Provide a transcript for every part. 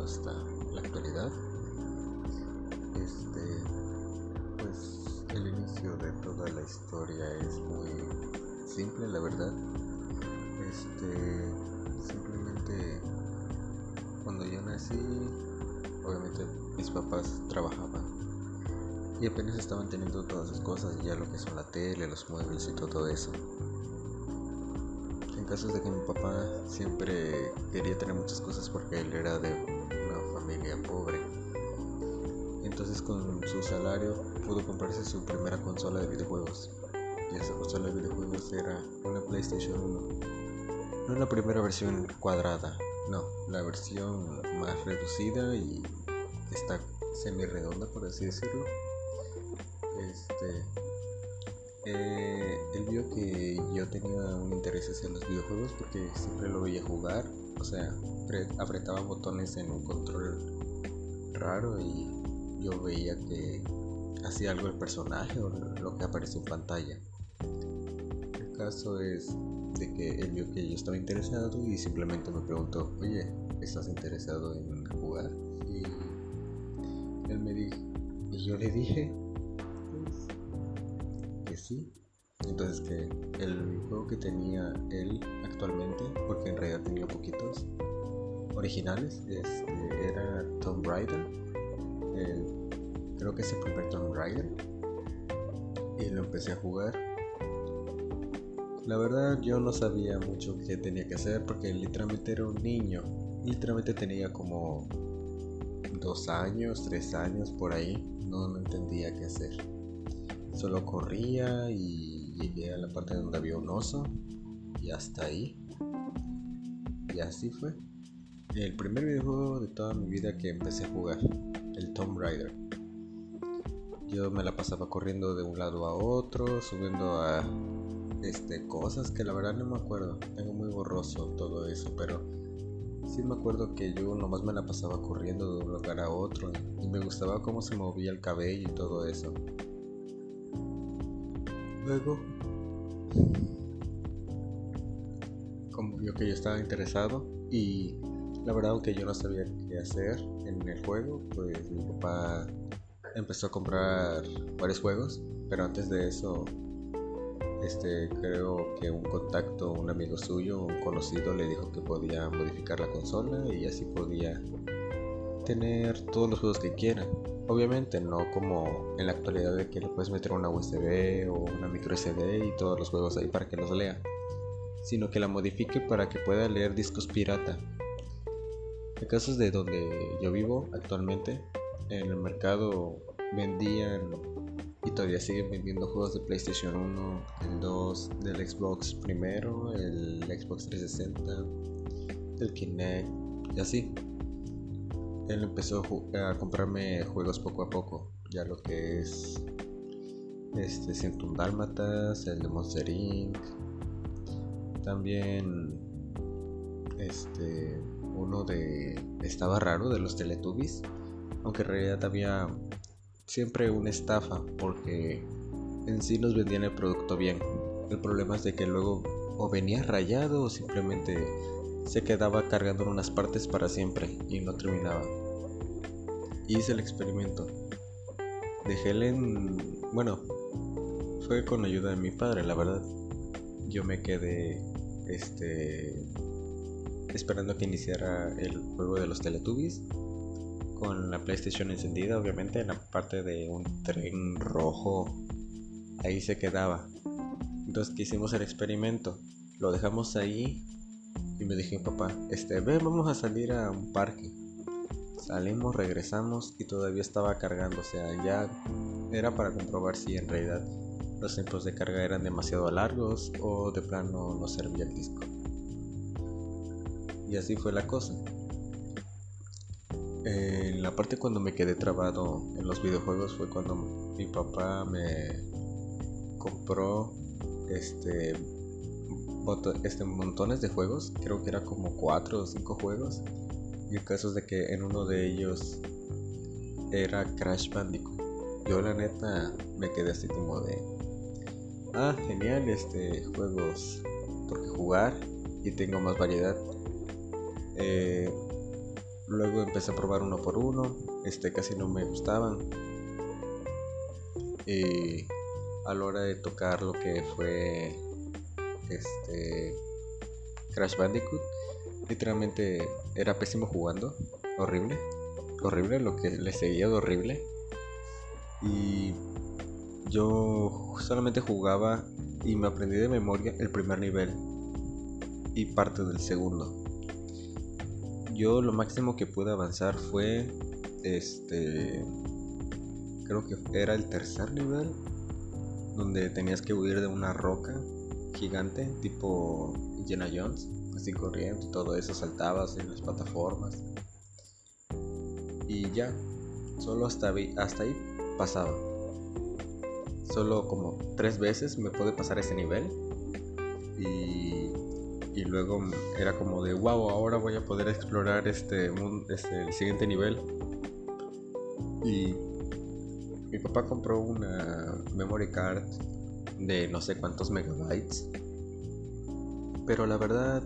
hasta la actualidad. Este, pues el inicio de toda la historia es muy simple, la verdad. Este, simplemente cuando yo nací, obviamente mis papás trabajaban y apenas estaban teniendo todas esas cosas, ya lo que son la tele, los muebles y todo eso. En caso de que mi papá siempre quería tener muchas cosas porque él era de Con su salario pudo comprarse su primera consola de videojuegos. Y esa consola de videojuegos era una PlayStation 1 no la primera versión cuadrada, no, la versión más reducida y está semi redonda por así decirlo. Este, eh, él vio que yo tenía un interés hacia los videojuegos porque siempre lo veía jugar, o sea, apretaba botones en un control raro y yo veía que hacía algo el personaje o lo que aparece en pantalla. El caso es que él vio que yo estaba interesado y simplemente me preguntó, oye, ¿estás interesado en jugar? Y él me dijo, y yo le dije, pues, que sí. Entonces que el juego que tenía él actualmente, porque en realidad tenía poquitos originales, este, era Tomb Raider. Creo que es el primer Tomb Raider. Y lo empecé a jugar la verdad yo no sabía mucho qué tenía que hacer porque literalmente era un niño. Literalmente tenía como dos años, tres años por ahí. No, no entendía qué hacer. Solo corría y llegué a la parte donde había un oso y hasta ahí. Y así fue. El primer videojuego de toda mi vida que empecé a jugar, el Tomb Raider. Yo me la pasaba corriendo de un lado a otro, subiendo a este, cosas que la verdad no me acuerdo. Tengo muy borroso todo eso, pero sí me acuerdo que yo nomás me la pasaba corriendo de un lugar a otro y me gustaba cómo se movía el cabello y todo eso. Luego, como vio que yo estaba interesado y la verdad aunque yo no sabía qué hacer en el juego, pues mi papá empezó a comprar varios juegos, pero antes de eso este, creo que un contacto, un amigo suyo, un conocido le dijo que podía modificar la consola y así podía tener todos los juegos que quiera. Obviamente no como en la actualidad de que le puedes meter una USB o una micro SD y todos los juegos ahí para que los lea, sino que la modifique para que pueda leer discos pirata. En casos de donde yo vivo actualmente, en el mercado vendían y todavía siguen vendiendo juegos de PlayStation 1, el 2, del Xbox primero, el Xbox 360, el Kinect y así. Él empezó a comprarme juegos poco a poco, ya lo que es este Centrum Dálmatas, el de Monster Inc. También este uno de estaba raro de los Teletubbies, aunque en realidad había siempre una estafa porque en sí nos vendían el producto bien. El problema es de que luego o venía rayado o simplemente se quedaba cargando en unas partes para siempre y no terminaba. Hice el experimento. Dejé en... Bueno, fue con ayuda de mi padre, la verdad. Yo me quedé este esperando que iniciara el juego de los Teletubbies con la PlayStation encendida, obviamente, en la parte de un tren rojo. Ahí se quedaba. Entonces hicimos el experimento. Lo dejamos ahí y me dije papá, este, ven, vamos a salir a un parque. Salimos, regresamos y todavía estaba cargando. O sea, ya era para comprobar si en realidad los tiempos de carga eran demasiado largos o de plano no servía el disco. Y así fue la cosa en la parte cuando me quedé trabado en los videojuegos fue cuando mi papá me compró este, este montones de juegos, creo que era como cuatro o cinco juegos. Y el caso es de que en uno de ellos era Crash Bandicoot. Yo la neta me quedé así como de ah, genial este juegos porque jugar y tengo más variedad. Eh, luego empecé a probar uno por uno, este casi no me gustaban. Y a la hora de tocar lo que fue este Crash Bandicoot, literalmente era pésimo jugando, horrible, horrible, lo que le seguía de horrible. Y yo solamente jugaba y me aprendí de memoria el primer nivel y parte del segundo. Yo lo máximo que pude avanzar fue este creo que era el tercer nivel donde tenías que huir de una roca gigante tipo Indiana Jones, así corriendo todo eso saltabas en las plataformas. Y ya, solo hasta, hasta ahí pasaba. Solo como tres veces me pude pasar ese nivel. Y, y luego era como de wow, ahora voy a poder explorar este, este el siguiente nivel. Y mi papá compró una memory card de no sé cuántos megabytes. Pero la verdad,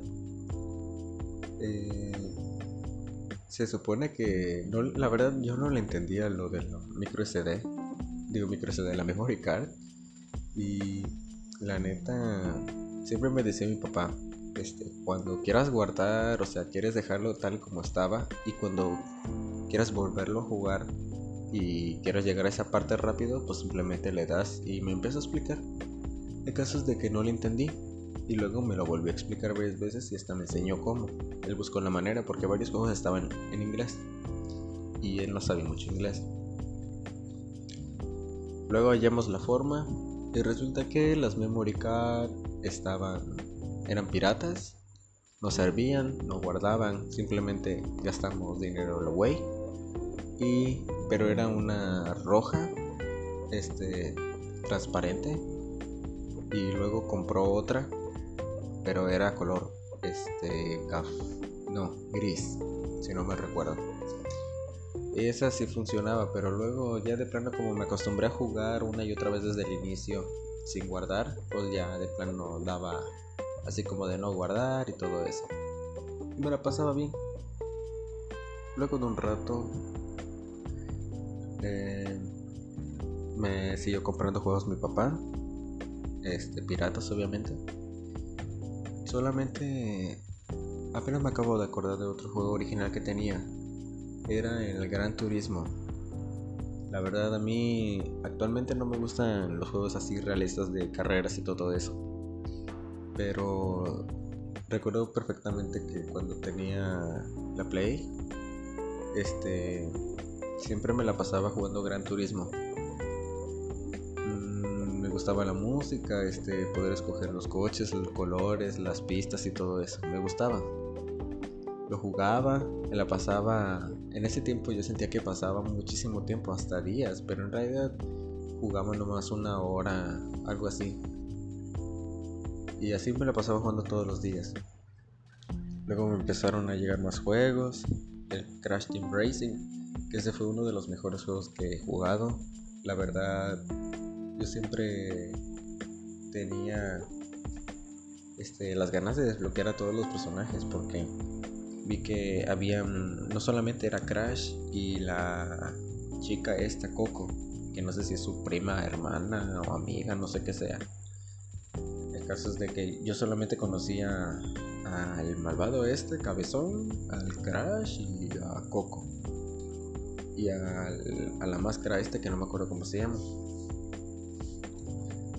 eh, se supone que, no, la verdad yo no le entendía lo del micro SD, digo micro SD, la memory card. Y la neta, siempre me decía mi papá, este, cuando quieras guardar, o sea, quieres dejarlo tal como estaba y cuando quieras volverlo a jugar y quieres llegar a esa parte rápido, pues simplemente le das y me empieza a explicar. El caso es de que no le entendí y luego me lo volvió a explicar varias veces y hasta me enseñó cómo. Él buscó la manera porque varios juegos estaban en inglés y él no sabía mucho inglés. Luego hallamos la forma y resulta que las memory card estaban eran piratas, no servían, no guardaban, simplemente gastamos dinero away. Y pero era una roja este transparente y luego compró otra pero era color este caf no gris si no me recuerdo esa sí funcionaba pero luego ya de plano como me acostumbré a jugar una y otra vez desde el inicio sin guardar pues ya de plano daba así como de no guardar y todo eso me la pasaba bien luego de un rato eh, me siguió comprando juegos mi papá. Este, piratas obviamente. Solamente apenas me acabo de acordar de otro juego original que tenía. Era el Gran Turismo. La verdad a mí actualmente no me gustan los juegos así realistas de carreras y todo eso. Pero recuerdo perfectamente que cuando tenía la Play, este siempre me la pasaba jugando Gran Turismo. Mm, me gustaba la música, este, poder escoger los coches, los colores, las pistas y todo eso. Me gustaba. Lo jugaba, me la pasaba. En ese tiempo yo sentía que pasaba muchísimo tiempo, hasta días, pero en realidad jugaba nomás una hora, algo así. Y así me la pasaba jugando todos los días. Luego me empezaron a llegar más juegos, el Crash Team Racing, que ese fue uno de los mejores juegos que he jugado. La verdad, yo siempre tenía este, las ganas de desbloquear a todos los personajes porque vi que había no solamente era Crash y la chica esta Coco, que no sé si es su prima, hermana o amiga, no sé qué sea. Caso es de que yo solamente conocía al malvado este, Cabezón, al Crash y a Coco y a la máscara este que no me acuerdo cómo se llama.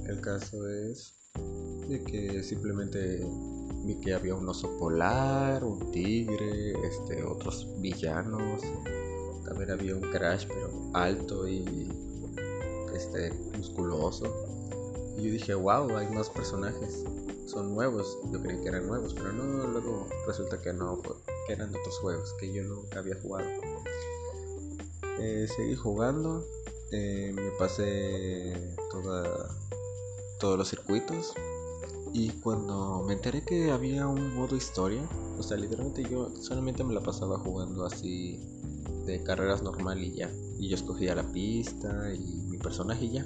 El caso es de que simplemente vi que había un oso polar, un tigre, este, otros villanos. También había un Crash pero alto y este musculoso. Y yo dije, wow, hay más personajes. Son nuevos. Yo creí que eran nuevos, pero no, luego resulta que no, que eran otros juegos que yo nunca había jugado. Eh, seguí jugando, eh, me pasé todos los circuitos y cuando me enteré que había un modo historia, o sea, literalmente yo solamente me la pasaba jugando así de carreras normal y ya. Y yo escogía la pista y mi personaje y ya.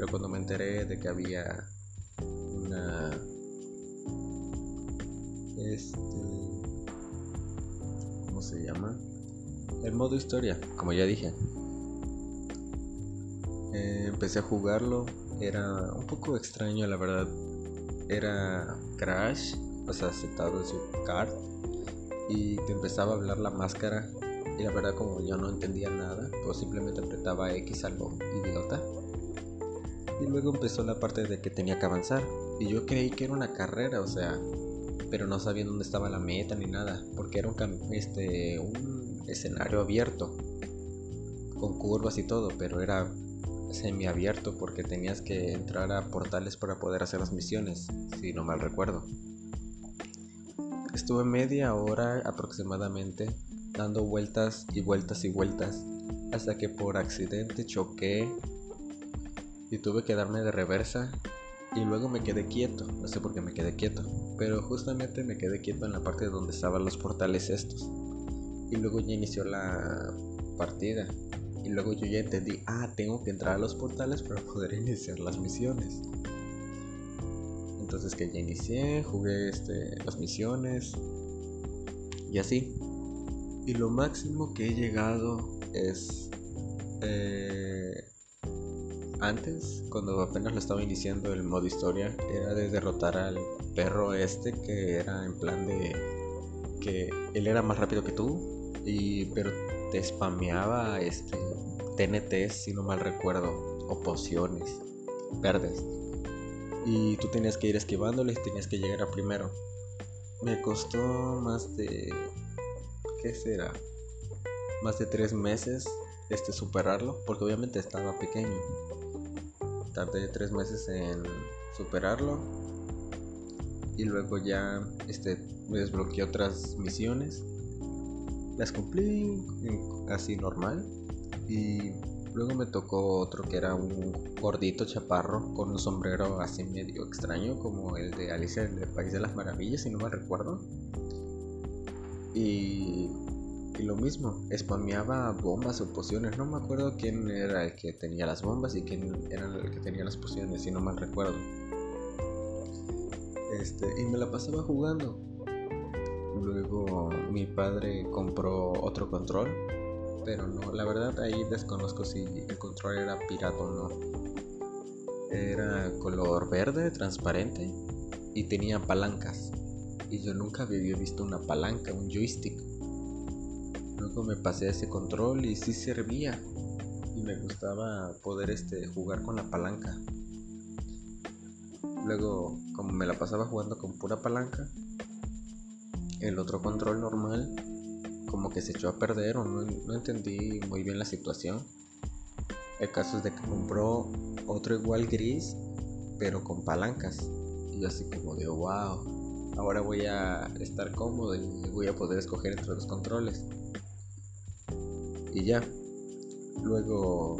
Pero cuando me enteré de que había una este ¿cómo se llama? El modo historia, como ya dije. Eh, empecé a jugarlo, era un poco extraño la verdad. Era Crash, o sea, en su cart y te empezaba a hablar la máscara y la verdad como yo no entendía nada, pues simplemente apretaba X algo idiota. Y luego empezó la parte de que tenía que avanzar y yo creí que era una carrera, o sea, pero no sabía dónde estaba la meta ni nada, porque era un, este, un escenario abierto, con curvas y todo, pero era semiabierto porque tenías que entrar a portales para poder hacer las misiones, si no mal recuerdo. Estuve media hora aproximadamente dando vueltas y vueltas y vueltas hasta que por accidente choqué y tuve que darme de reversa y luego me quedé quieto, no sé por qué me quedé quieto, pero justamente me quedé quieto en la parte donde estaban los portales estos. Y luego ya inició la partida. Y luego yo ya entendí, ah, tengo que entrar a los portales para poder iniciar las misiones. Entonces que ya inicié, jugué este, las misiones y así. Y lo máximo que he llegado es eh, antes, cuando apenas lo estaba iniciando el modo historia, era de derrotar al perro este que era en plan de que él era más rápido que tú, y, pero te spameaba este, TNT, si no mal recuerdo, o pociones verdes. Y tú tenías que ir esquivándole y tenías que llegar a primero. Me costó más de. ¿Qué será? Más de tres meses este, superarlo, porque obviamente estaba pequeño tardé tres meses en superarlo. Y luego ya este, me desbloqueé otras misiones. Las cumplí así normal. Y luego me tocó otro que era un gordito chaparro con un sombrero así medio extraño como el de Alicia en el País de las Maravillas si no me recuerdo. Y y lo mismo, spameaba bombas o pociones. No me acuerdo quién era el que tenía las bombas y quién era el que tenía las pociones, si no mal recuerdo. Este, y me la pasaba jugando. Luego mi padre compró otro control, pero no, la verdad ahí desconozco si el control era pirata o no. Era color verde, transparente y tenía palancas. Y yo nunca había visto una palanca, un joystick. Luego me pasé a ese control y sí servía. Y me gustaba poder este, jugar con la palanca. Luego, como me la pasaba jugando con pura palanca, el otro control normal como que se echó a perder o no, entendí muy bien la situación. El caso es de que compró otro igual gris, pero con palancas. Y yo así como de wow, ahora voy a estar cómodo y voy a poder escoger entre los controles y ya. Luego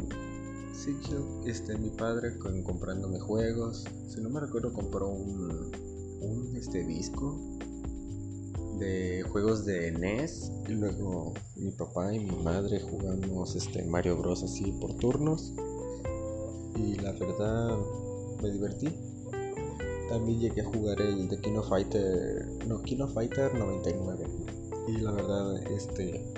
siguió este, mi padre con, comprándome juegos. Si no me recuerdo, compró un, un este, disco de juegos de NES. Y luego mi papá y mi madre jugamos este, Mario Bros. así por turnos. Y la verdad me divertí. También llegué a jugar el de Kino Fighter. No, Kino Fighter 99. Y la verdad, este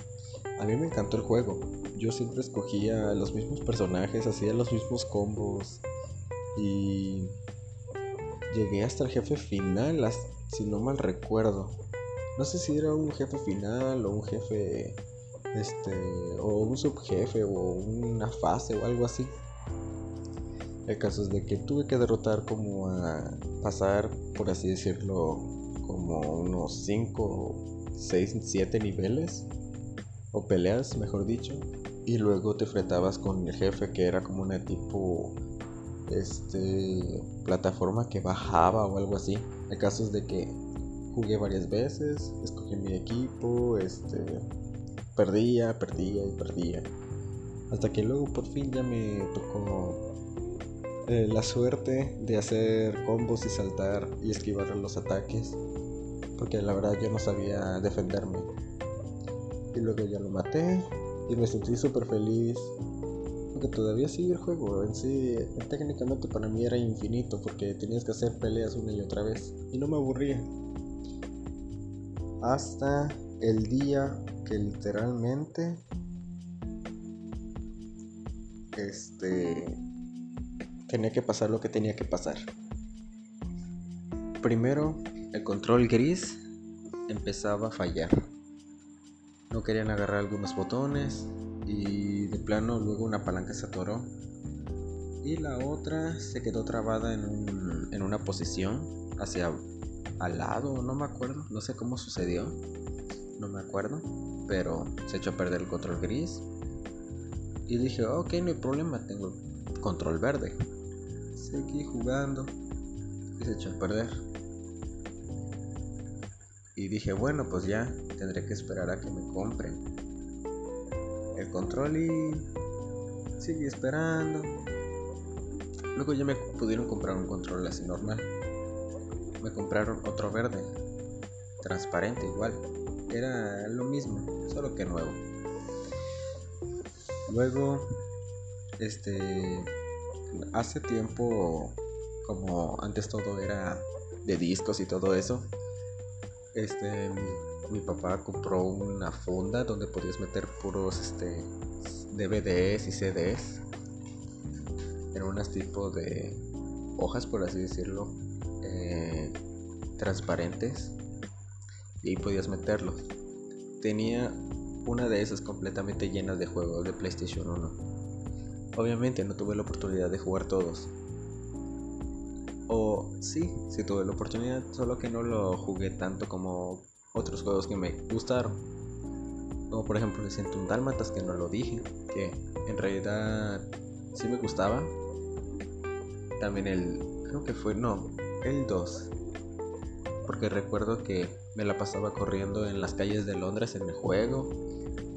a mí me encantó el juego. Yo siempre escogía los mismos personajes, hacía los mismos combos. Y llegué hasta el jefe final, si no mal recuerdo. No sé si era un jefe final o un jefe este o un subjefe o una fase o algo así. El caso es de que tuve que derrotar como a pasar, por así decirlo, como unos 5, 6, 7 niveles o peleas, mejor dicho, y luego te enfrentabas con el jefe que era como una tipo este plataforma que bajaba o algo así. El caso es de que jugué varias veces, escogí mi equipo, este perdía, perdía y perdía. Hasta que luego por fin ya me tocó eh, la suerte de hacer combos y saltar y esquivar los ataques. Porque la verdad yo no sabía defenderme. Y luego ya lo maté y me sentí súper feliz. Aunque todavía sigue el juego. En sí, técnicamente para mí era infinito porque tenías que hacer peleas una y otra vez. Y no me aburría. hasta el día que literalmente este tenía que pasar lo que tenía que pasar. Primero, el control gris empezaba a fallar. No querían agarrar algunos botones y de plano luego una palanca se atoró y la otra se quedó trabada en, un, en una posición hacia al lado, no me acuerdo, no sé cómo sucedió, no me acuerdo, pero se echó a perder el control gris y dije, ok, no hay problema, tengo control verde. Seguí jugando y se echó a perder. Y dije, bueno, pues ya tendré que esperar a que me compren el control y seguí esperando. Luego ya me pudieron comprar un control así normal. Me compraron otro verde, transparente igual. Era lo mismo, solo que nuevo. Luego, este, hace tiempo, como antes todo era de discos y todo eso, este, mi, papá compró una funda donde podías meter puros, este, DVDs y CDs. Eran unas tipo de hojas, por así decirlo, eh, transparentes y ahí podías meterlos. Tenía una de esas completamente llenas de juegos de PlayStation 1. Obviamente no tuve la oportunidad de jugar todos. O sí, sí tuve la oportunidad, solo que no lo jugué tanto como otros juegos que me gustaron. Como por ejemplo siento un Dálmatas que no lo dije, que en realidad sí me gustaba. También el, creo que fue, no, el 2. Porque recuerdo que me la pasaba corriendo en las calles de Londres en el juego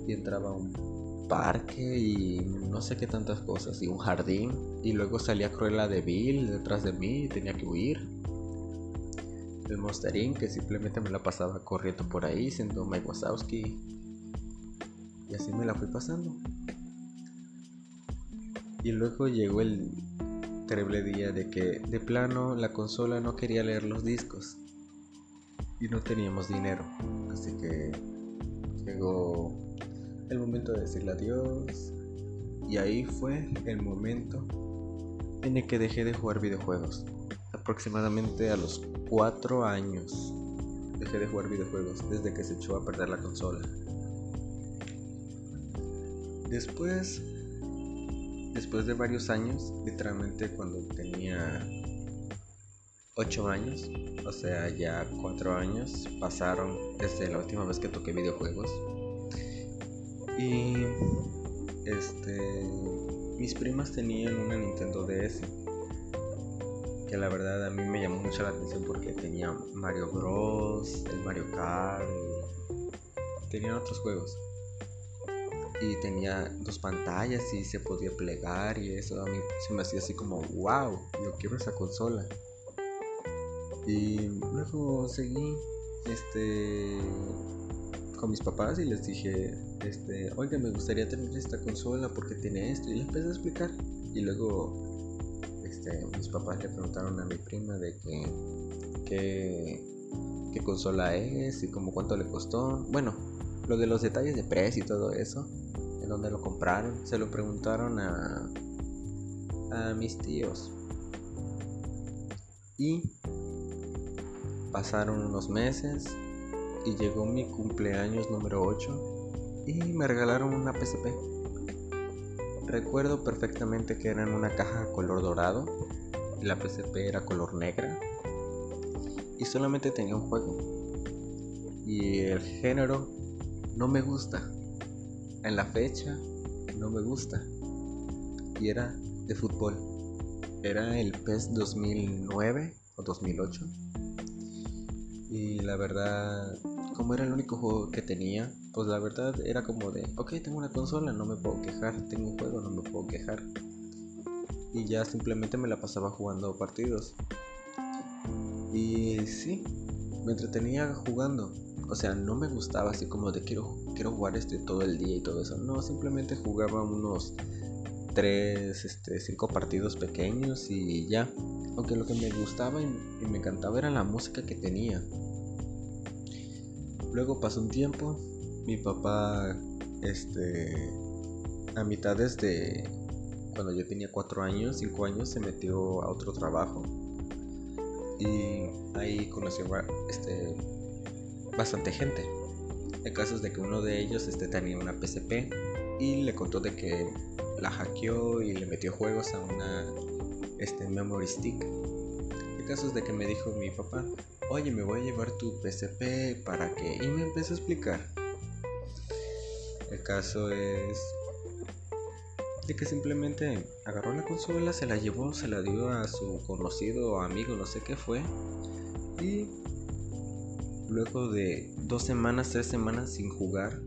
y entraba un parque y no sé qué tantas cosas y un jardín y luego salía Cruella de Bill detrás de mí y tenía que huir. El Monsterín que simplemente me la pasaba corriendo por ahí siendo Mike Wazowski y así me la fui pasando. Y luego llegó el terrible día de que de plano la consola no quería leer los discos y no teníamos dinero. Así que llegó el momento de decirle adiós. Y ahí fue el momento en el que dejé de jugar videojuegos. Aproximadamente a los 4 años dejé de jugar videojuegos desde que se echó a perder la consola. Después, después de varios años, literalmente cuando tenía 8 años, o sea, ya 4 años pasaron desde la última vez que toqué videojuegos. Y este mis primas tenían una Nintendo DS la verdad a mí me llamó mucho la atención porque tenía Mario Bros, el Mario Kart, y tenían otros juegos. Y tenía dos pantallas y se podía plegar y eso a mí se me hacía así como, wow, yo quiero esa consola. Y luego seguí este con mis papás y les dije, este, oiga, me gustaría tener esta consola porque tiene esto. Y le empecé a explicar. Y luego mis papás le preguntaron a mi prima de que, qué consola es y como cuánto le costó. Bueno, lo de los detalles de precio y todo eso, en dónde lo compraron, se lo preguntaron a, a mis tíos. Y Pasaron unos meses y llegó mi cumpleaños número 8 y me regalaron una PSP. Recuerdo perfectamente que era en una caja color dorado, la PSP era color negra y solamente tenía un juego. Y el género no me gusta. En la fecha no me gusta. Y era de fútbol. Era el PES 2009 o 2008 y la verdad, como era el único juego que tenía, pues la verdad era como de, ok, tengo una consola, no me puedo quejar, tengo un juego, no me puedo quejar. Y ya simplemente me la pasaba jugando partidos. Y sí, me entretenía jugando. O sea, no me gustaba así como de quiero, quiero jugar este todo el día y todo eso. No, simplemente jugaba unos 3, este, 5 partidos pequeños y ya. Aunque lo que me gustaba y me encantaba era la música que tenía. Luego pasó un tiempo, mi papá, este, a mitades de cuando yo tenía 4 años, 5 años, se metió a otro trabajo. Y ahí conoció este, bastante gente. El caso es de que uno de ellos este, tenía una PSP y le contó de que la hackeó y le metió juegos a una este, memory stick. El caso es de que me dijo mi papá, oye, me voy a llevar tu PSP para que... Y me empezó a explicar. El caso es de que simplemente agarró la consola, se la llevó, se la dio a su conocido amigo, no sé qué fue. Y luego de dos semanas, tres semanas sin jugar,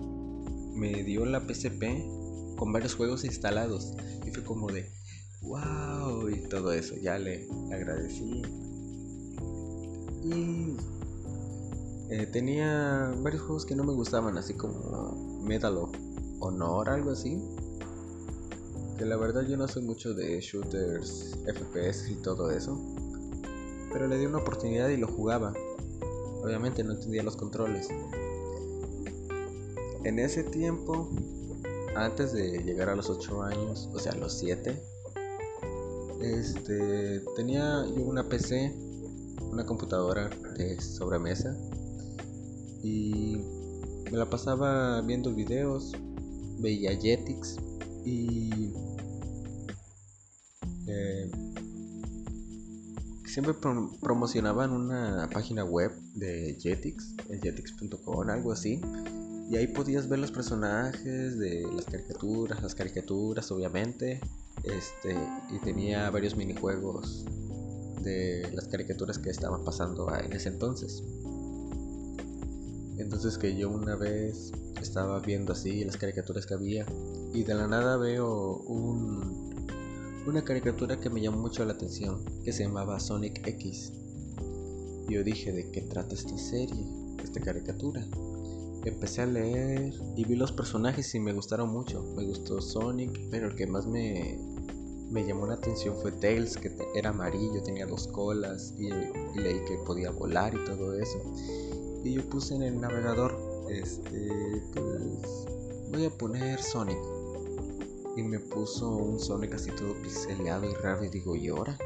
me dio la PSP con varios juegos instalados. Y fue como de, wow, y todo eso. Ya le agradecí. Y eh, tenía varios juegos que no me gustaban, así como Medal of Honor, algo así que la verdad yo no soy mucho de shooters, FPS y todo eso. Pero le di una oportunidad y lo jugaba. Obviamente no entendía los controles. En ese tiempo, antes de llegar a los 8 años, o sea, los 7, este, tenía yo una PC, una computadora de sobremesa y me la pasaba viendo videos, veía Jetix y siempre promocionaban una página web de Jetix, jetix.com, algo así. Y ahí podías ver los personajes de las caricaturas, las caricaturas obviamente. Este, y tenía varios minijuegos de las caricaturas que estaban pasando en ese entonces. Entonces que yo una vez estaba viendo así las caricaturas que había y de la nada veo un una caricatura que me llamó mucho la atención, que se llamaba Sonic X. Yo dije, ¿de qué trata esta serie, esta caricatura? Empecé a leer y vi los personajes y me gustaron mucho. Me gustó Sonic, pero el que más me, llamó la atención fue Tails, que era amarillo, tenía dos colas y, y, leí que podía volar y todo eso. Y yo puse en el navegador, este, pues voy a poner Sonic y me puso un Sonic así todo pixeleado y raro y digo, ¿y ahora?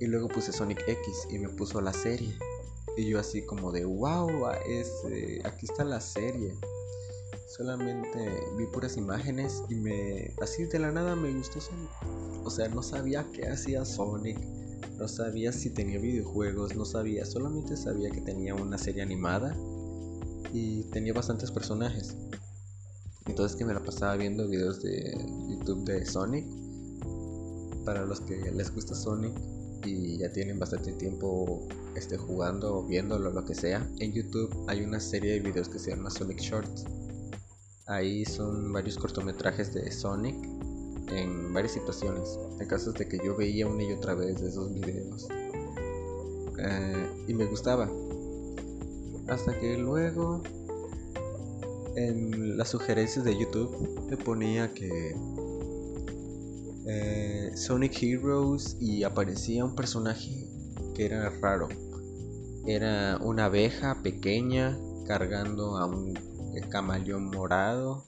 Y luego puse Sonic X y me puso la serie. Y yo así como de, wow, es, aquí está la serie. Solamente vi puras imágenes y me, así de la nada me gustó Sonic. O sea, no sabía qué hacía Sonic. No sabía si tenía videojuegos, no sabía, solamente sabía que tenía una serie animada y tenía bastantes personajes. Entonces que me la pasaba viendo videos de YouTube de Sonic. Para los que les gusta Sonic y ya tienen bastante tiempo este, jugando o viéndolo, lo que sea, en YouTube hay una serie de videos que se llama Sonic Shorts. Ahí son varios cortometrajes de Sonic en varias situaciones. En casos de que yo veía una y otra vez esos videos. Eh, y me gustaba. Hasta que luego en las sugerencias de YouTube me ponía que eh, Sonic Heroes y aparecía un personaje que era raro. Era una abeja pequeña cargando a un camaleón morado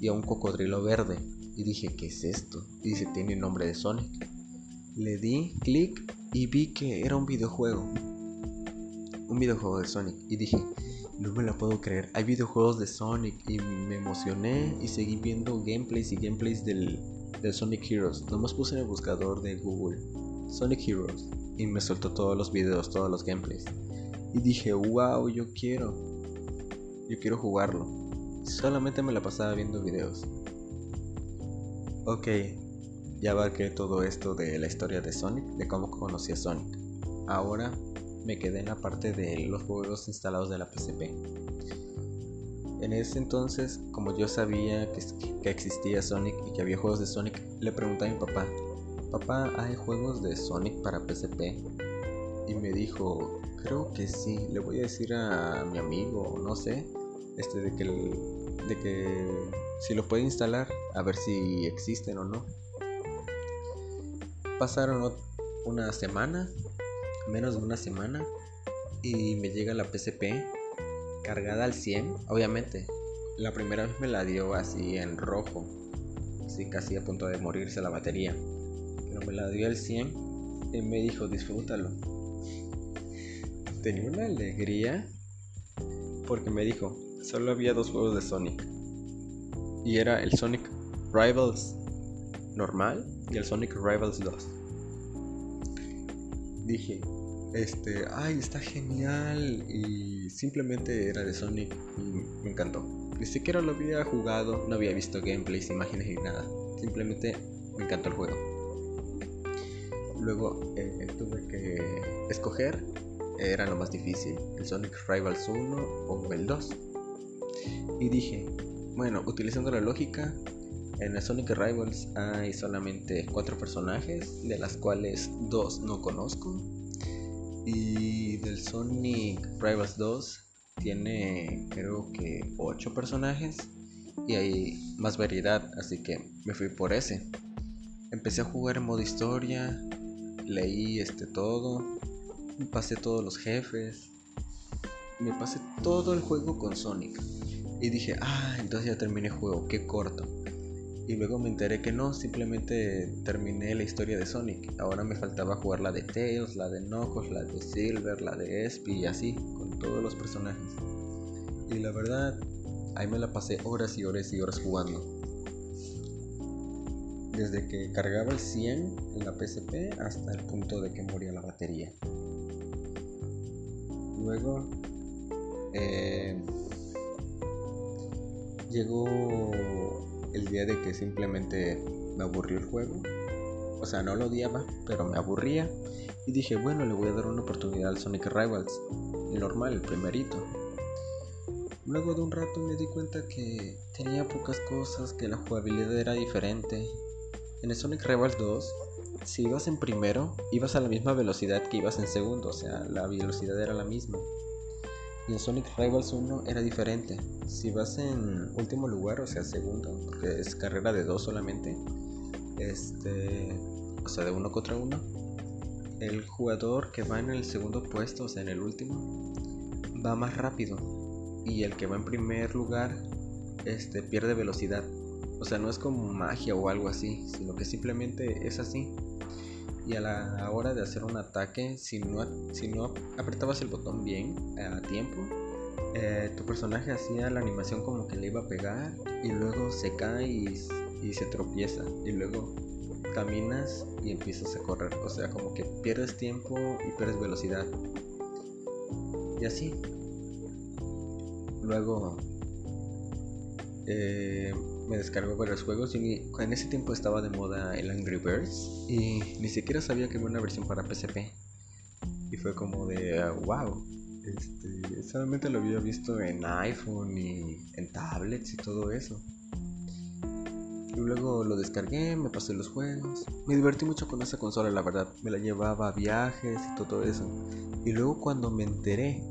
y a un cocodrilo verde. Y dije, ¿qué es esto? Y dice, tiene el nombre de Sonic. Le di clic y vi que era un videojuego. Un videojuego de Sonic. Y dije, no me la puedo creer. Hay videojuegos de Sonic y me emocioné y seguí viendo gameplays y gameplays del, Sonic Heroes. Nomás puse en el buscador de Google Sonic Heroes y me soltó todos los videos, todos los gameplays. Y dije, wow, yo quiero. Yo quiero jugarlo. Solamente me la pasaba viendo videos. Ok, ya que todo esto de la historia de Sonic, de cómo conocí a Sonic. Ahora me quedé en la parte de los juegos instalados de la PSP. En ese entonces, como yo sabía que, que, existía Sonic y que había juegos de Sonic, le pregunté a mi papá, papá, ¿hay juegos de Sonic para PSP? Y me dijo, creo que sí, le voy a decir a mi amigo, no sé, este, de que, de que si lo puede instalar, a ver si existen o no. Pasaron una semana menos de una semana y me llega la PSP cargada al 100, obviamente. La primera vez me la dio así en rojo, así casi a punto de morirse la batería. Pero me la dio al 100 y me dijo, disfrútalo. Tenía una alegría porque me dijo, solo había dos juegos de Sonic. Y era el Sonic Rivals normal y el Sonic Rivals 2. Dije, este, ay, está genial y simplemente era de Sonic y me encantó. Ni siquiera lo había jugado, no había visto gameplays, imágenes ni nada. Simplemente me encantó el juego. Luego eh, tuve que escoger era lo más difícil, el Sonic Rivals 1 o el 2. Y dije, bueno, utilizando la lógica, en Sonic Rivals hay solamente 4 personajes, de las cuales 2 no conozco. Y del Sonic Rivals 2 tiene creo que 8 personajes y hay más variedad, así que me fui por ese. Empecé a jugar en modo historia, leí este todo pasé todos los jefes. Me pasé todo el juego con Sonic. Y dije, ah, entonces ya terminé el juego, qué corto. Y luego me enteré que no, simplemente terminé la historia de Sonic. Ahora me faltaba jugar la de Tails, la de Knuckles, la de Silver, la de Espy y así, con todos los personajes. Y la verdad, ahí me la pasé horas y horas y horas jugando. Desde que cargaba el 100 en la PSP hasta el punto de que moría la batería. Luego eh, llegó el día de que simplemente me aburrió el juego. O sea, no lo odiaba, pero me aburría. Y dije, bueno, le voy a dar una oportunidad al Sonic Rivals. El normal, el primerito. Luego de un rato me di cuenta que tenía pocas cosas, que la jugabilidad era diferente. En el Sonic Rivals 2 si ibas en primero, ibas a la misma velocidad que ibas en segundo, o sea, la velocidad era la misma. Y en Sonic Rivals 1 era diferente. Si vas en último lugar, o sea, segundo, porque es carrera de dos solamente, este, o sea, de uno contra uno, el jugador que va en el segundo puesto, o sea, en el último, va más rápido. Y el que va en primer lugar, este, pierde velocidad. O sea, no es como magia o algo así, sino que simplemente es así y a la hora de hacer un ataque, si no, si no apretabas el botón bien a tiempo, eh, tu personaje hacía la animación como que le iba a pegar y luego se cae y, se tropieza y luego caminas y empiezas a correr. O sea, como que pierdes tiempo y pierdes velocidad. Y así. Luego eh, me descargó varios juegos y en ese tiempo estaba de moda el Angry Birds y ni siquiera sabía que había una versión para PSP. Y fue como de, wow, este, solamente lo había visto en iPhone y en tablets y todo eso. Y luego lo descargué, me pasé los juegos. Me divertí mucho con esa consola, la verdad. Me la llevaba a viajes y todo eso. Y luego cuando me enteré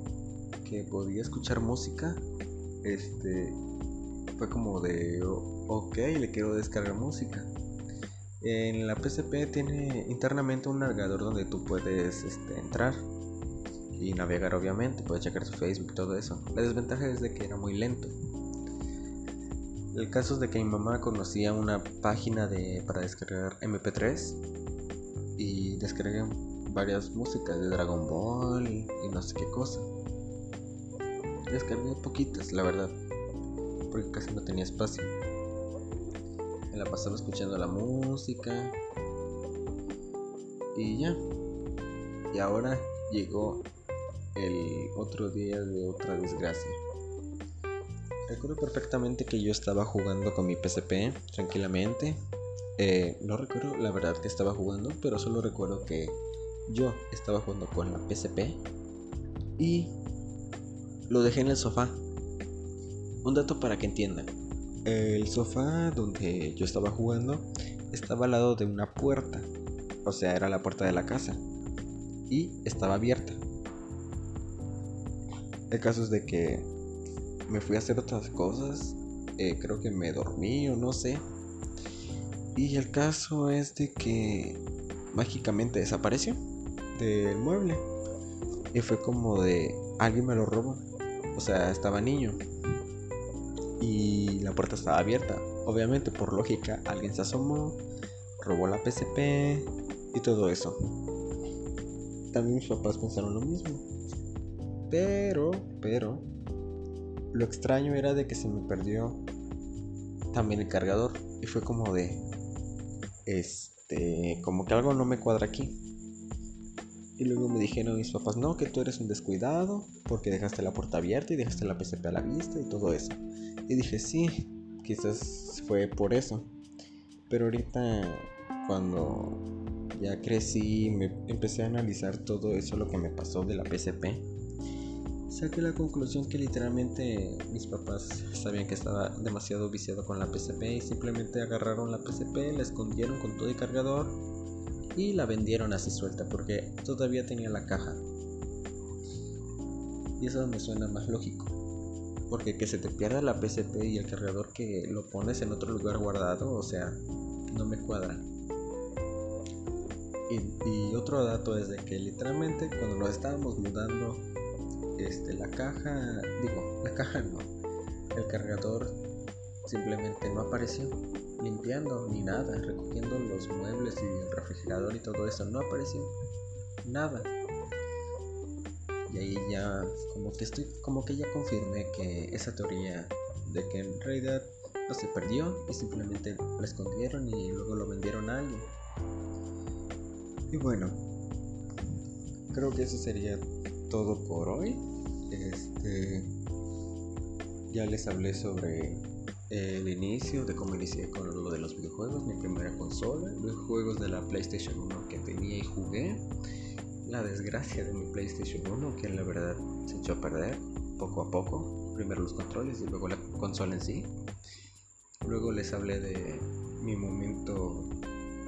que podía escuchar música, este, fue como de, ok, le quiero descargar música. En la PSP tiene internamente un navegador donde tú puedes este, entrar y navegar obviamente, puedes checar su Facebook, todo eso. La desventaja es de que era muy lento. El caso es de que mi mamá conocía una página de, para descargar MP3 y descargué varias músicas de Dragon Ball y no sé qué cosa. Descargué poquitas, la verdad porque casi no tenía espacio. Me la pasaba escuchando la música. Y ya. Y ahora llegó el otro día de otra desgracia. Recuerdo perfectamente que yo estaba jugando con mi PSP tranquilamente. Eh, no recuerdo la verdad que estaba jugando, pero solo recuerdo que yo estaba jugando con la PSP y lo dejé en el sofá un dato para que entiendan. El sofá donde yo estaba jugando estaba al lado de una puerta. O sea, era la puerta de la casa. Y estaba abierta. El caso es de que me fui a hacer otras cosas. Eh, creo que me dormí o no sé. Y el caso es de que mágicamente desapareció del mueble. Y fue como de alguien me lo robó. O sea, estaba niño. Y la puerta estaba abierta. Obviamente, por lógica, alguien se asomó, robó la PSP y todo eso. También mis papás pensaron lo mismo. Pero, pero, lo extraño era de que se me perdió también el cargador. Y fue como de, este, como que algo no me cuadra aquí. Y luego me dijeron mis papás, no, que tú eres un descuidado porque dejaste la puerta abierta y dejaste la PSP a la vista y todo eso. Y dije, sí, quizás fue por eso. Pero ahorita cuando ya crecí, me empecé a analizar todo eso, lo que me pasó de la PSP. Saqué la conclusión que literalmente mis papás sabían que estaba demasiado viciado con la PSP y simplemente agarraron la PSP, la escondieron con todo el cargador y la vendieron así suelta porque todavía tenía la caja. Y eso me suena más lógico. Porque que se te pierda la PSP y el cargador que lo pones en otro lugar guardado, o sea, no me cuadra. Y, otro dato es de que literalmente cuando nos estábamos mudando, este, la caja, digo, la caja no, el cargador simplemente no apareció limpiando ni nada, recogiendo los muebles y el refrigerador y todo eso, no apareció nada. Y ahí ya como que estoy como que ya confirmé que esa teoría de que en realidad no se perdió y simplemente lo escondieron y luego lo vendieron a alguien. Y bueno, creo que eso sería todo por hoy. Este ya les hablé sobre el inicio de cómo inicié con lo de los videojuegos, mi primera consola, los juegos de la PlayStation 1 que tenía y jugué, la desgracia de mi PlayStation 1 que la verdad se echó a perder poco a poco, primero los controles y luego la consola en sí. Luego les hablé de mi momento,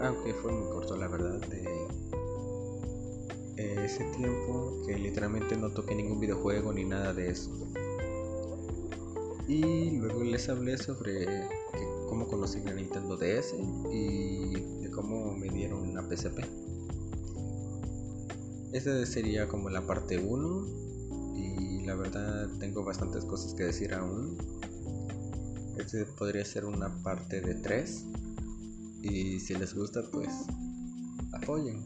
aunque fue muy corto la verdad, de ese tiempo que literalmente no toqué ningún videojuego ni nada de eso. Y luego les hablé sobre cómo conocí la Nintendo DS y de cómo me dieron una PSP. Esta sería como la parte 1 y la verdad tengo bastantes cosas que decir aún. Este podría ser una parte de 3 y si les gusta pues apoyen.